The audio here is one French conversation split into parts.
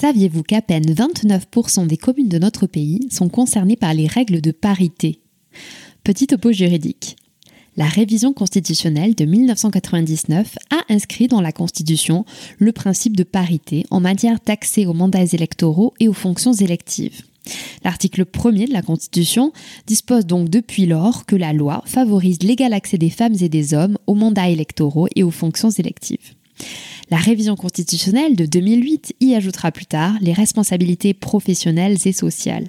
Saviez-vous qu'à peine 29% des communes de notre pays sont concernées par les règles de parité? Petit topo juridique. La révision constitutionnelle de 1999 a inscrit dans la Constitution le principe de parité en matière d'accès aux mandats électoraux et aux fonctions électives. L'article 1er de la Constitution dispose donc depuis lors que la loi favorise l'égal accès des femmes et des hommes aux mandats électoraux et aux fonctions électives. La révision constitutionnelle de 2008 y ajoutera plus tard les responsabilités professionnelles et sociales.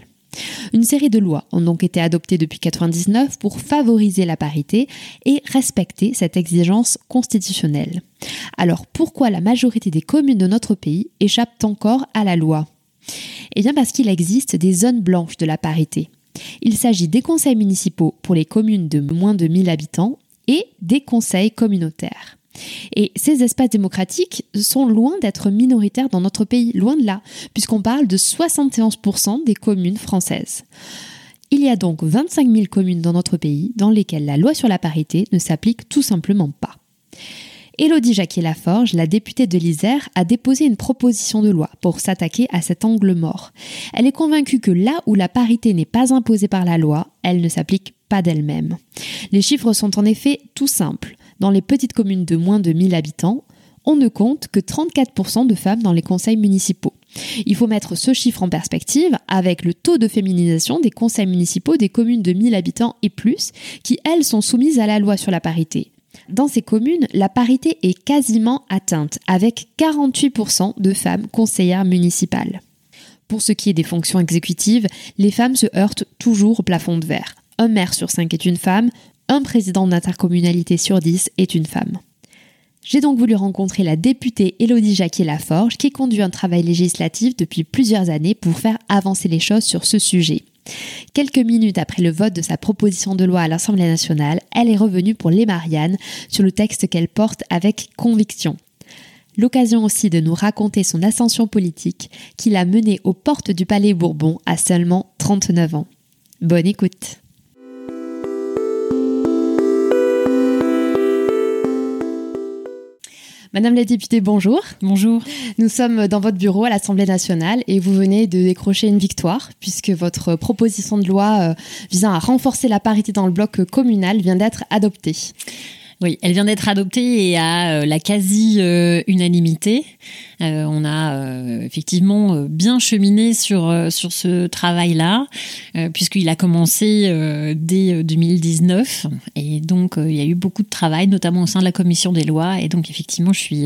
Une série de lois ont donc été adoptées depuis 1999 pour favoriser la parité et respecter cette exigence constitutionnelle. Alors pourquoi la majorité des communes de notre pays échappent encore à la loi? Eh bien parce qu'il existe des zones blanches de la parité. Il s'agit des conseils municipaux pour les communes de moins de 1000 habitants et des conseils communautaires. Et ces espaces démocratiques sont loin d'être minoritaires dans notre pays, loin de là, puisqu'on parle de 71% des communes françaises. Il y a donc 25 000 communes dans notre pays dans lesquelles la loi sur la parité ne s'applique tout simplement pas. Élodie Jacquier-Laforge, la députée de l'Isère, a déposé une proposition de loi pour s'attaquer à cet angle mort. Elle est convaincue que là où la parité n'est pas imposée par la loi, elle ne s'applique pas d'elle-même. Les chiffres sont en effet tout simples dans les petites communes de moins de 1000 habitants, on ne compte que 34% de femmes dans les conseils municipaux. Il faut mettre ce chiffre en perspective avec le taux de féminisation des conseils municipaux des communes de 1000 habitants et plus, qui elles sont soumises à la loi sur la parité. Dans ces communes, la parité est quasiment atteinte, avec 48% de femmes conseillères municipales. Pour ce qui est des fonctions exécutives, les femmes se heurtent toujours au plafond de verre. Un maire sur cinq est une femme, un président d'intercommunalité sur 10 est une femme. J'ai donc voulu rencontrer la députée Élodie Jacquier-Laforge qui conduit un travail législatif depuis plusieurs années pour faire avancer les choses sur ce sujet. Quelques minutes après le vote de sa proposition de loi à l'Assemblée nationale, elle est revenue pour les Mariannes sur le texte qu'elle porte avec conviction. L'occasion aussi de nous raconter son ascension politique qui l'a menée aux portes du Palais Bourbon à seulement 39 ans. Bonne écoute Madame la députée, bonjour. Bonjour. Nous sommes dans votre bureau à l'Assemblée nationale et vous venez de décrocher une victoire puisque votre proposition de loi euh, visant à renforcer la parité dans le bloc communal vient d'être adoptée. Oui, elle vient d'être adoptée et à euh, la quasi-unanimité. Euh, on a euh, effectivement bien cheminé sur, sur ce travail-là, puisqu'il a commencé dès 2019. Et donc, il y a eu beaucoup de travail, notamment au sein de la commission des lois. Et donc, effectivement, je suis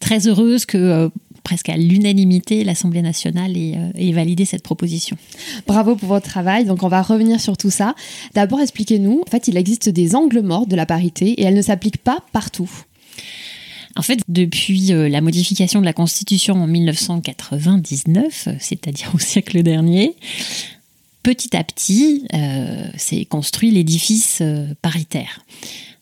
très heureuse que presque à l'unanimité, l'Assemblée nationale ait, validé cette proposition. Bravo pour votre travail. Donc, on va revenir sur tout ça. D'abord, expliquez-nous. En fait, il existe des angles morts de la parité et elle ne s'applique pas partout. En fait, depuis euh, la modification de la Constitution en 1999, c'est-à-dire au siècle dernier, petit à petit, euh, s'est construit l'édifice euh, paritaire.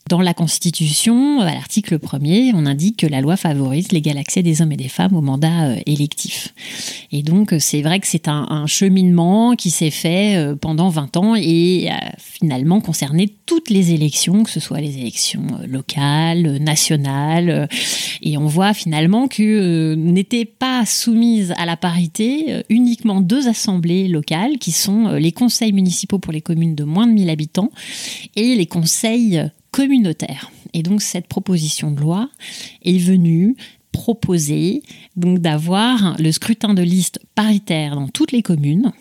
Dans la Constitution, à l'article 1er, on indique que la loi favorise l'égal accès des hommes et des femmes au mandat euh, électif. Et donc, c'est vrai que c'est un, cheminement qui s'est fait euh, pendant 20 ans et a finalement concerné toutes les élections, que ce soit les élections euh, locales, nationales. Et on voit finalement que n'étaient pas soumises à la parité uniquement deux assemblées locales, qui sont les conseils municipaux pour les communes de moins de 1000 habitants et les conseils communautaire. Et donc cette proposition de loi est venue proposé donc d'avoir le scrutin de liste paritaire dans toutes les communes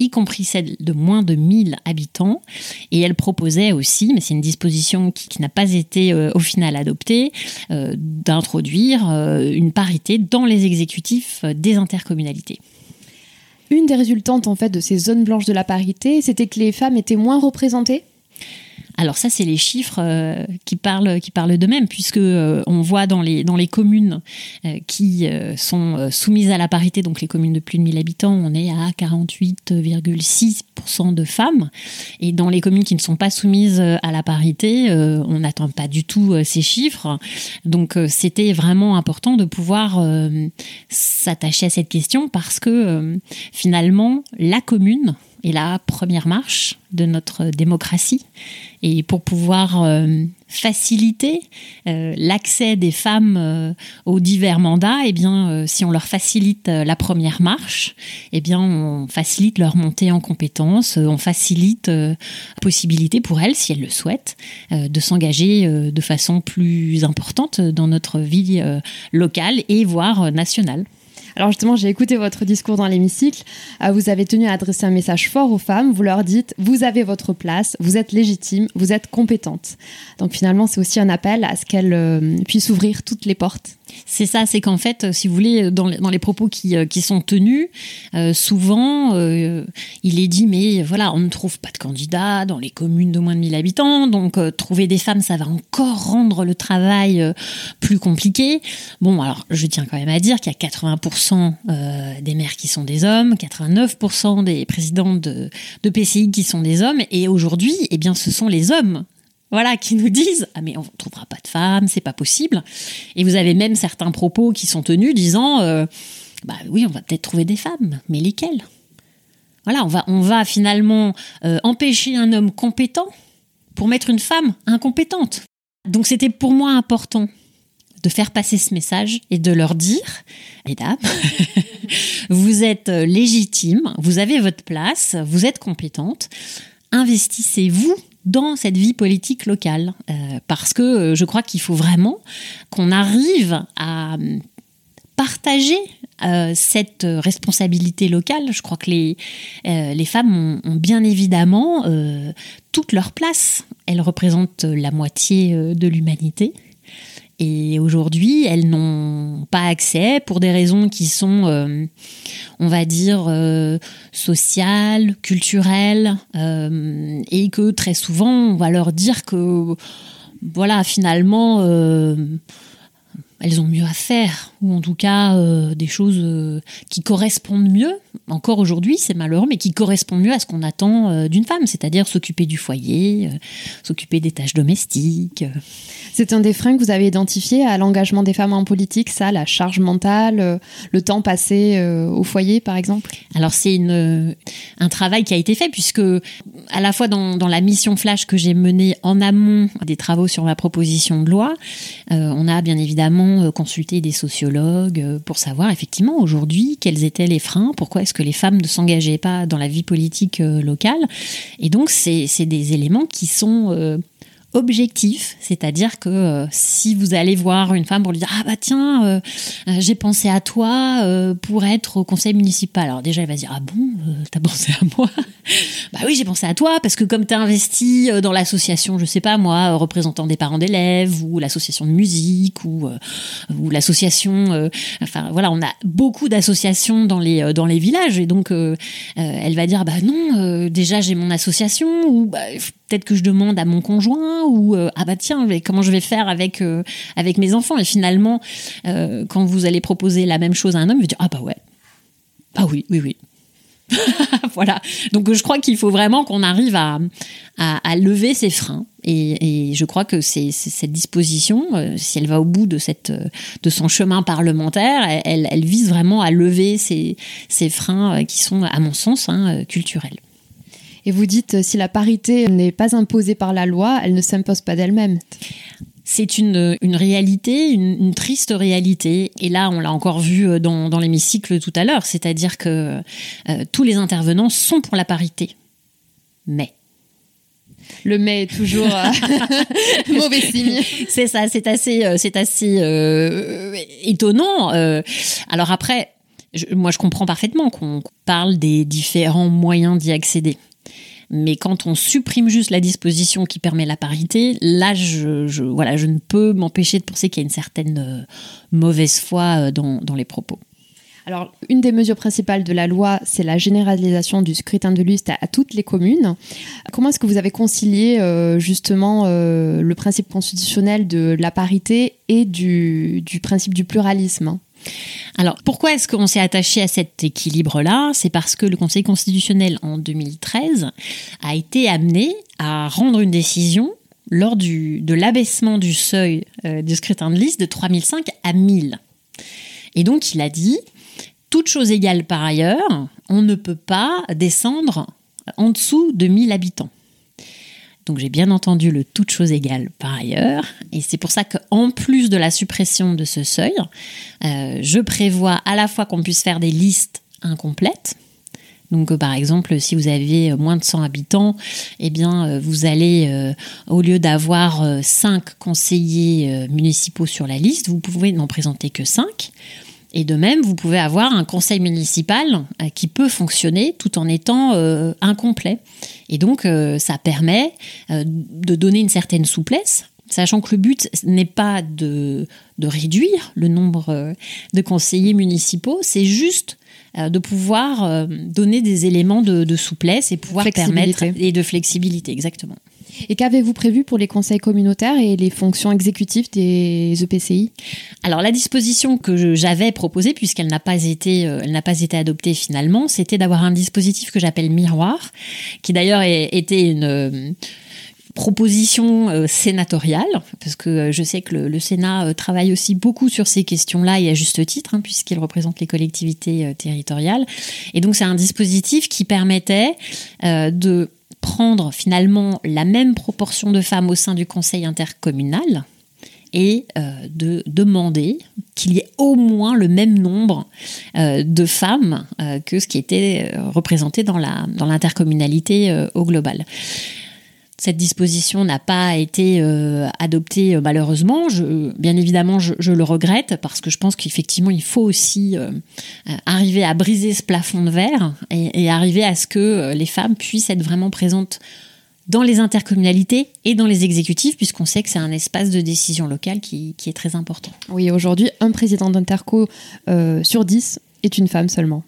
y compris celles de moins de 1000 habitants. Et elle proposait aussi, mais c'est une disposition qui, n'a pas été euh, au final adoptée, euh, d'introduire euh, une parité dans les exécutifs des intercommunalités. Une des résultantes en fait de ces zones blanches de la parité, c'était que les femmes étaient moins représentées alors ça, c'est les chiffres euh, qui parlent, qui parlent d'eux-mêmes, puisque euh, on voit dans les, communes euh, qui sont soumises à la parité, donc les communes de plus de 1000 habitants, on est à 48,6% de femmes. Et dans les communes qui ne sont pas soumises à la parité, on n'attend pas du tout ces chiffres. Donc c'était vraiment important de pouvoir s'attacher à cette question parce que finalement, la commune, est la première marche de notre démocratie. Et pour pouvoir euh, faciliter euh, l'accès des femmes euh, aux divers mandats, eh bien, si on leur facilite la première marche, eh bien, on facilite leur montée en compétences, on facilite la possibilité pour elles, si elles le souhaitent, de s'engager de façon plus importante dans notre vie locale et voire nationale. Alors justement, j'ai écouté votre discours dans l'hémicycle. Euh, vous avez tenu à adresser un message fort aux femmes. Vous leur dites, vous avez votre place, vous êtes légitime, vous êtes compétente. Donc finalement, c'est aussi un appel à ce qu'elles euh, puissent ouvrir toutes les portes. C'est ça, c'est qu'en fait, si vous voulez, dans, les propos qui, euh, qui sont tenus, souvent, il est dit, mais voilà, on ne trouve pas de candidats dans les communes de moins de 1000 habitants, donc trouver des femmes, ça va encore rendre le travail plus compliqué. Bon, alors, je tiens quand même à dire qu'il y a 80% euh, des maires qui sont des hommes, 89% des présidents de, PCI qui sont des hommes, et aujourd'hui, eh bien, ce sont les hommes voilà, qui nous disent ah mais on ne trouvera pas de femmes, c'est pas possible. Et vous avez même certains propos qui sont tenus disant euh, bah oui, on va peut-être trouver des femmes, mais lesquelles? Voilà, on va on va finalement euh, empêcher un homme compétent pour mettre une femme incompétente. Donc c'était pour moi important de faire passer ce message et de leur dire, mesdames, vous êtes légitime, vous avez votre place, vous êtes compétente, investissez-vous dans cette vie politique locale. Euh, parce que euh, je crois qu'il faut vraiment qu'on arrive à partager euh, cette responsabilité locale. Je crois que les, les femmes ont bien évidemment toute leur place. Elles représentent la moitié de l'humanité. Et aujourd'hui, elles n'ont pas accès pour des raisons qui sont, euh, on va dire, euh, sociales, culturelles, euh, et que très souvent, on va leur dire que, voilà, finalement, elles ont mieux à faire, ou en tout cas des choses qui correspondent mieux, encore aujourd'hui, c'est malheureux, mais qui correspondent mieux à ce qu'on attend d'une femme, c'est-à-dire s'occuper du foyer, s'occuper des tâches domestiques. C'est un des freins que vous avez identifié à l'engagement des femmes en politique, ça, la charge mentale, euh, le temps passé euh, au foyer, par exemple? Alors, c'est un travail qui a été fait, puisque à la fois dans, dans la mission Flash que j'ai menée en amont des travaux sur ma proposition de loi, euh, on a bien évidemment consulté des sociologues pour savoir effectivement aujourd'hui quels étaient les freins, pourquoi est-ce que les femmes ne s'engageaient pas dans la vie politique locale. Et donc, c'est des éléments qui sont objectif, c'est-à-dire que euh, si vous allez voir une femme pour lui dire ah bah tiens euh, euh, j'ai pensé à toi pour être au conseil municipal, alors déjà elle va dire ah bon t'as pensé à moi? Bah oui j'ai pensé à toi parce que comme t'as investi dans l'association je sais pas moi représentant des parents d'élèves ou l'association de musique ou ou l'association enfin voilà on a beaucoup d'associations dans les dans les villages. Et donc elle va dire bah non déjà j'ai mon association ou bah, peut-être que je demande à mon conjoint ou euh, ah bah tiens comment je vais faire avec euh, avec mes enfants? Et finalement euh, quand vous allez proposer la même chose à un homme il va dire ah bah ouais. Ah oui oui oui. Voilà. Donc je crois qu'il faut vraiment qu'on arrive à, à, lever ces freins. Et, et je crois que c'est cette disposition si elle va au bout de cette de son chemin parlementaire elle, elle vise vraiment à lever ces, ces freins qui sont à mon sens hein, culturels et vous dites, si la parité n'est pas imposée par la loi, elle ne s'impose pas d'elle-même. C'est une, une, réalité, une, triste réalité. Et là, on l'a encore vu euh, dans, dans l'hémicycle tout à l'heure, c'est-à-dire que euh, tous les intervenants sont pour la parité. Mais Le mai est toujours mauvais signe. C'est ça, c'est assez, c'est assez étonnant. alors après, moi je comprends parfaitement qu'on parle des différents moyens d'y accéder. Mais quand on supprime juste la disposition qui permet la parité, là, je, voilà, je ne peux m'empêcher de penser qu'il y a une certaine euh, mauvaise foi euh, dans, les propos. Alors, une des mesures principales de la loi, c'est la généralisation du scrutin de liste à, toutes les communes. Comment est-ce que vous avez concilié euh, justement le principe constitutionnel de la parité et du, du principe du pluralisme alors, pourquoi est-ce qu'on s'est attaché à cet équilibre-là? C'est parce que le Conseil constitutionnel, en 2013, a été amené à rendre une décision lors de l'abaissement du seuil euh, du scrutin de liste de 3005 à 1000. Et donc, il a dit, toute chose égale par ailleurs, on ne peut pas descendre en dessous de 1000 habitants. Donc j'ai bien entendu le toute chose égale par ailleurs. Et c'est pour ça qu'en plus de la suppression de ce seuil, euh, je prévois à la fois qu'on puisse faire des listes incomplètes. Donc, euh, par exemple, si vous avez euh, moins de 100 habitants, eh bien, vous allez, au lieu d'avoir 5 conseillers municipaux sur la liste, vous pouvez n'en présenter que 5. Et de même, vous pouvez avoir un conseil municipal euh, qui peut fonctionner tout en étant euh, incomplet. Et donc, euh, ça permet de donner une certaine souplesse, sachant que le but n'est pas de, réduire le nombre de conseillers municipaux, c'est juste de pouvoir donner des éléments de, de souplesse et pouvoir permettre et de flexibilité, exactement. Et qu'avez-vous prévu pour les conseils communautaires et les fonctions exécutives des EPCI Alors la disposition que j'avais proposée, puisqu'elle n'a pas été, euh, elle n'a pas été adoptée finalement, c'était d'avoir un dispositif que j'appelle miroir, qui d'ailleurs était une euh, proposition euh, sénatoriale, parce que je sais que le, Sénat travaille aussi beaucoup sur ces questions-là et à juste titre, hein, puisqu'il représente les collectivités territoriales. Et donc c'est un dispositif qui permettait de prendre finalement la même proportion de femmes au sein du conseil intercommunal et euh, de demander qu'il y ait au moins le même nombre euh, de femmes euh, que ce qui était représenté dans l'intercommunalité au global. Cette disposition n'a pas été euh, adoptée euh, malheureusement. Je, bien évidemment, je, le regrette parce que je pense qu'effectivement, il faut aussi euh, arriver à briser ce plafond de verre et, arriver à ce que les femmes puissent être vraiment présentes dans les intercommunalités et dans les exécutifs, puisqu'on sait que c'est un espace de décision locale qui, est très important. Oui, aujourd'hui, un président d'interco sur dix est une femme seulement.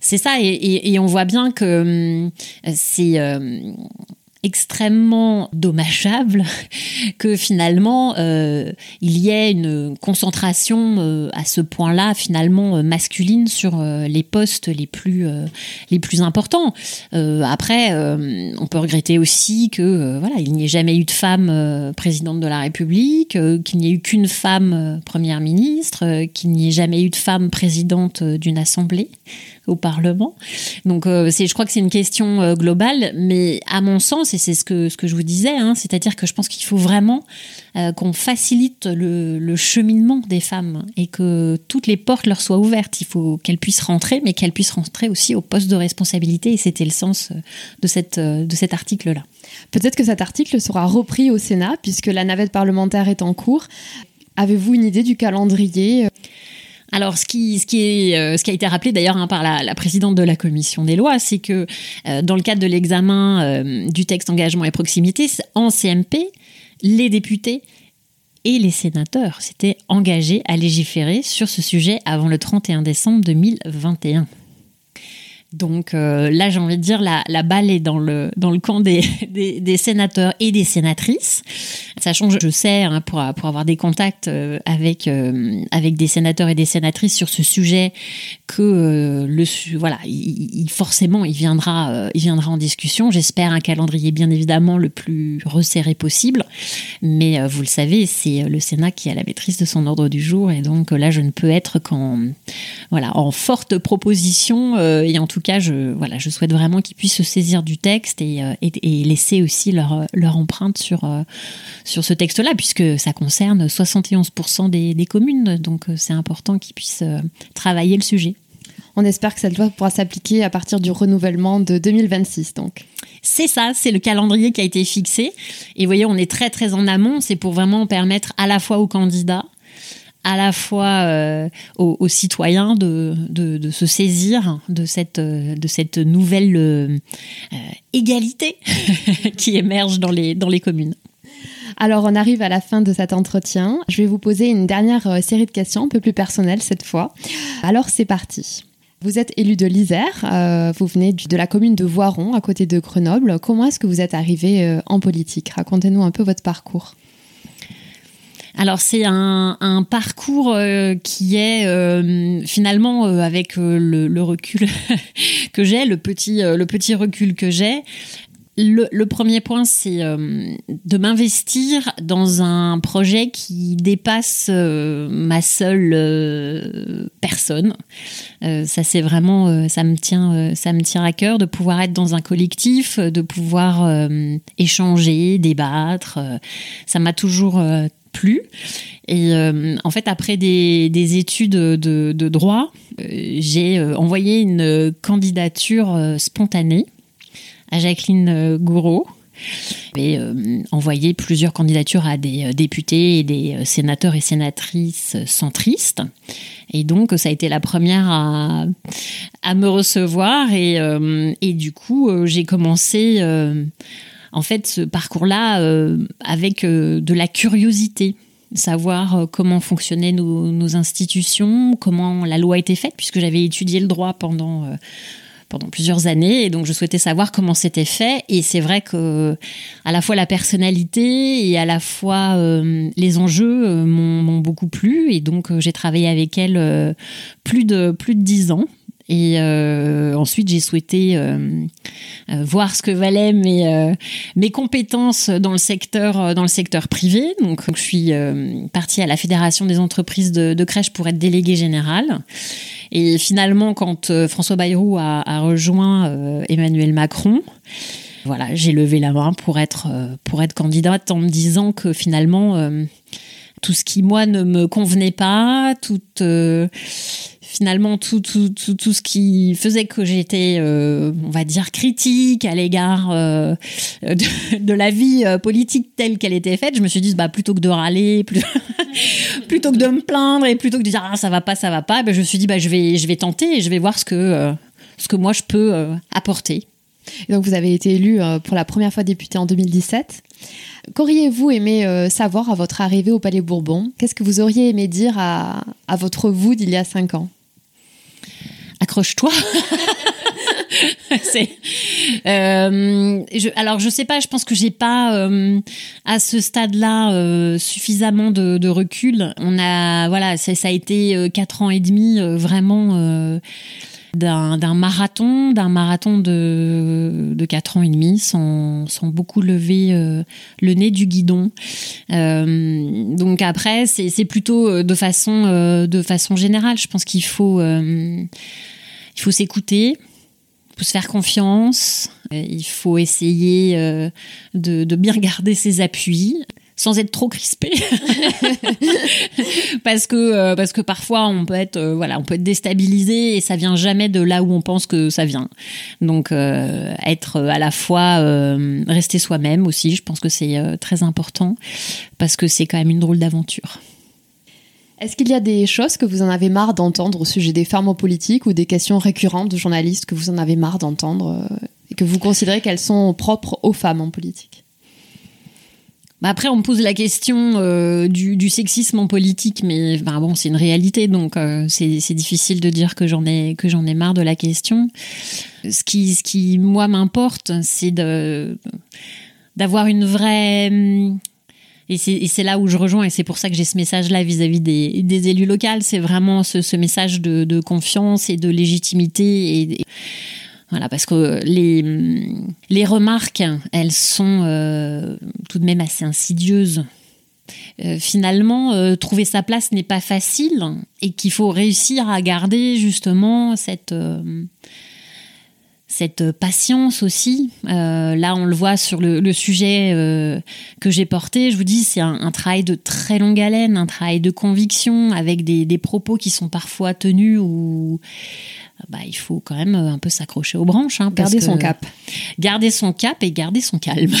C'est ça, et, on voit bien que hum, c'est extrêmement dommageable que finalement euh, il y ait une concentration euh, à ce point-là finalement euh, masculine sur les postes les plus importants. après, on peut regretter aussi que voilà il n'y ait jamais eu de femme présidente de la République, qu'il n'y ait eu qu'une femme première ministre, qu'il n'y ait jamais eu de femme présidente d'une assemblée au Parlement. Donc, euh, je crois que c'est une question euh, globale, mais à mon sens, et c'est ce que, ce que je vous disais, hein, c'est-à-dire que je pense qu'il faut vraiment euh, qu'on facilite le, cheminement des femmes et que toutes les portes leur soient ouvertes. Il faut qu'elles puissent rentrer, mais qu'elles puissent rentrer aussi au poste de responsabilité, et c'était le sens de, cette, de cet article-là. Peut-être que cet article sera repris au Sénat, puisque la navette parlementaire est en cours. Avez-vous une idée du calendrier? Alors, euh, ce qui a été rappelé d'ailleurs hein, par la, présidente de la commission des lois, c'est que euh, dans le cadre de l'examen euh, du texte engagement et proximité, en CMP, les députés et les sénateurs s'étaient engagés à légiférer sur ce sujet avant le 31 décembre 2021. Donc euh, là, j'ai envie de dire, la, la, balle est dans le, dans le camp des, des, sénateurs et des sénatrices. Sachant que je, sais, hein, pour, pour avoir des contacts euh, avec, euh, avec des sénateurs et des sénatrices sur ce sujet, que le, voilà, il, forcément, il viendra, il viendra en discussion. J'espère un calendrier bien évidemment le plus resserré possible. Mais vous le savez, c'est le Sénat qui a la maîtrise de son ordre du jour. Et donc là, je ne peux être qu'en voilà, en forte proposition et en tout tout cas, je, voilà, je souhaite vraiment qu'ils puissent se saisir du texte et, euh, laisser aussi leur, leur empreinte sur, euh, sur ce texte-là, puisque ça concerne 71% des, des, communes. Donc, euh, c'est important qu'ils puissent travailler le sujet. On espère que cette loi pourra s'appliquer à partir du renouvellement de 2026, donc. C'est ça, c'est le calendrier qui a été fixé. Et vous voyez, on est très très en amont. C'est pour vraiment permettre à la fois aux candidats, à la fois euh, aux, citoyens de, de, se saisir de cette, de cette nouvelle euh, égalité qui émerge dans les, dans les communes. Alors, on arrive à la fin de cet entretien. Je vais vous poser une dernière euh, série de questions, un peu plus personnelles cette fois. Alors, c'est parti. Vous êtes élu de l'Isère, euh, vous venez de la commune de Voiron, à côté de Grenoble. Comment est-ce que vous êtes arrivé euh, en politique? Racontez-nous un peu votre parcours. Alors c'est un, parcours qui est finalement avec le, recul que j'ai, le petit, le petit recul que j'ai, le, premier point, c'est euh, de m'investir dans un projet qui dépasse euh, ma seule euh, personne. ça, c'est vraiment, ça me tient, ça me tient à cœur de pouvoir être dans un collectif, de pouvoir échanger, débattre. ça m'a toujours plu. Et en fait, après des, études de droit, j'ai envoyé une candidature spontanée à Jacqueline euh, Gouraud. J'ai euh, envoyé plusieurs candidatures à des euh, députés et des sénateurs et sénatrices centristes. Et donc, ça a été la première à, à me recevoir. Et, et du coup, j'ai commencé, en fait, ce parcours-là avec de la curiosité savoir comment fonctionnaient nos, institutions, comment la loi était faite, puisque j'avais étudié le droit pendant plusieurs années et donc je souhaitais savoir comment c'était fait et c'est vrai que à la fois la personnalité et à la fois euh, les enjeux euh, m'ont beaucoup plu et donc euh, j'ai travaillé avec elle plus de plus de dix ans et ensuite, j'ai souhaité voir ce que valaient mes, mes compétences dans le secteur, dans le secteur privé. Donc, je suis partie à la Fédération des entreprises de, de crèche pour être déléguée générale. Et finalement, quand euh, François Bayrou a, rejoint euh, Emmanuel Macron, voilà, j'ai levé la main pour être, euh, pour être candidate en me disant que finalement, tout ce qui, moi, ne me convenait pas, toute finalement tout, tout, tout, tout, ce qui faisait que j'étais, euh, on va dire, critique à l'égard euh, de, la vie euh, politique telle qu'elle était faite, je me suis dit, bah, plutôt que de râler, plutôt, que de me plaindre et plutôt que de dire, ah, ça va pas, ça va pas, ben, je me suis dit, bah, je, vais, je vais tenter et je vais voir ce que, ce que moi je peux apporter. donc vous avez été élu pour la première fois député en 2017. Qu'auriez-vous aimé savoir à votre arrivée au Palais Bourbon? Qu'est-ce que vous auriez aimé dire à, à votre vous d'il y a cinq ans? Accroche-toi. euh, alors je sais pas, je pense que j'ai pas euh, à ce stade-là euh, suffisamment de, recul. On a voilà, ça, a été quatre ans et demi vraiment d'un marathon, d'un marathon de, de 4 ans et demi, sans, sans beaucoup lever le nez du guidon. donc après, c'est plutôt de façon, de façon générale. Je pense qu'il faut il faut s'écouter, il faut se faire confiance, euh, il faut essayer euh, de, bien garder ses appuis sans être trop crispé. Parce que euh, parce que parfois on peut être voilà on peut être déstabilisé et ça vient jamais de là où on pense que ça vient. Donc être à la fois rester soi-même aussi je pense que c'est très important parce que c'est quand même une drôle d'aventure est-ce qu'il y a des choses que vous en avez marre d'entendre au sujet des femmes en politique ou des questions récurrentes de journalistes que vous en avez marre d'entendre euh, et que vous considérez qu'elles sont propres aux femmes en politique? Bah après, on me pose la question euh, du, sexisme en politique, mais bah bon, c'est une réalité, donc euh, c'est difficile de dire que j'en ai ai marre de la question. Ce qui, ce qui moi m'importe, c'est d'avoir une vraie et c'est là où je rejoins, et c'est pour ça que j'ai ce message-là vis-à-vis des, élus locaux. C'est vraiment ce, message de, confiance et de légitimité. Voilà, parce que les, les remarques, elles sont euh, tout de même assez insidieuses. Euh, finalement, euh, trouver sa place n'est pas facile et qu'il faut réussir à garder justement cette cette patience aussi. Euh, là, on le voit sur le, sujet euh, que j'ai porté. Je vous dis, c'est un, travail de très longue haleine, un travail de conviction avec des, propos qui sont parfois tenus ou bah, il faut quand même un peu s'accrocher aux branches. Hein, garder son cap. Garder son cap et garder son calme.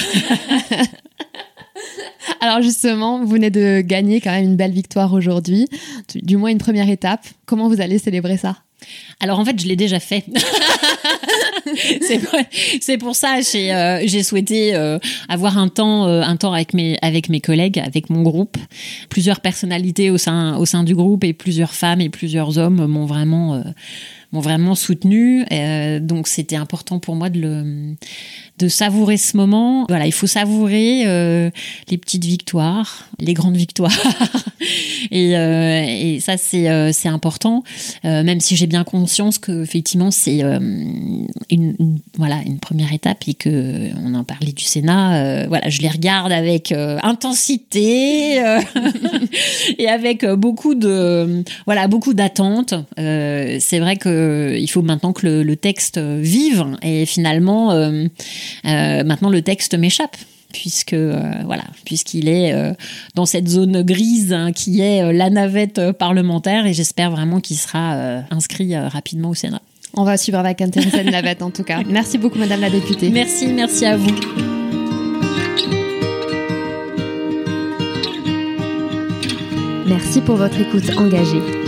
Alors justement, vous venez de gagner quand même une belle victoire aujourd'hui, du moins une première étape. Comment vous allez célébrer ça? Alors en fait, je l'ai déjà fait. c'est pour, ça j'ai euh, j'ai souhaité euh, avoir un temps euh, un temps avec mes avec mes collègues, avec mon groupe. Plusieurs personnalités au sein au sein du groupe et plusieurs femmes et plusieurs hommes m'ont vraiment m'ont vraiment soutenu. donc c'était important pour moi de le de savourer ce moment. Voilà, il faut savourer euh, les petites victoires, les grandes victoires. et, euh, et, ça, c'est euh, c'est important, euh, même si j'ai bien conscience que effectivement c'est euh, une, une, voilà une première étape et que on en parlait du Sénat. voilà, je les regarde avec intensité et avec beaucoup de voilà beaucoup d'attentes. c'est vrai que il faut maintenant que le, le texte vive et finalement euh, maintenant, le texte m'échappe puisque euh, voilà, puisqu'il est euh, dans cette zone grise hein, qui est la navette parlementaire et j'espère vraiment qu'il sera inscrit rapidement au Sénat. On va suivre avec intérêt cette navette en tout cas. Merci beaucoup Madame la députée. Merci, merci à vous. Merci pour votre écoute engagée.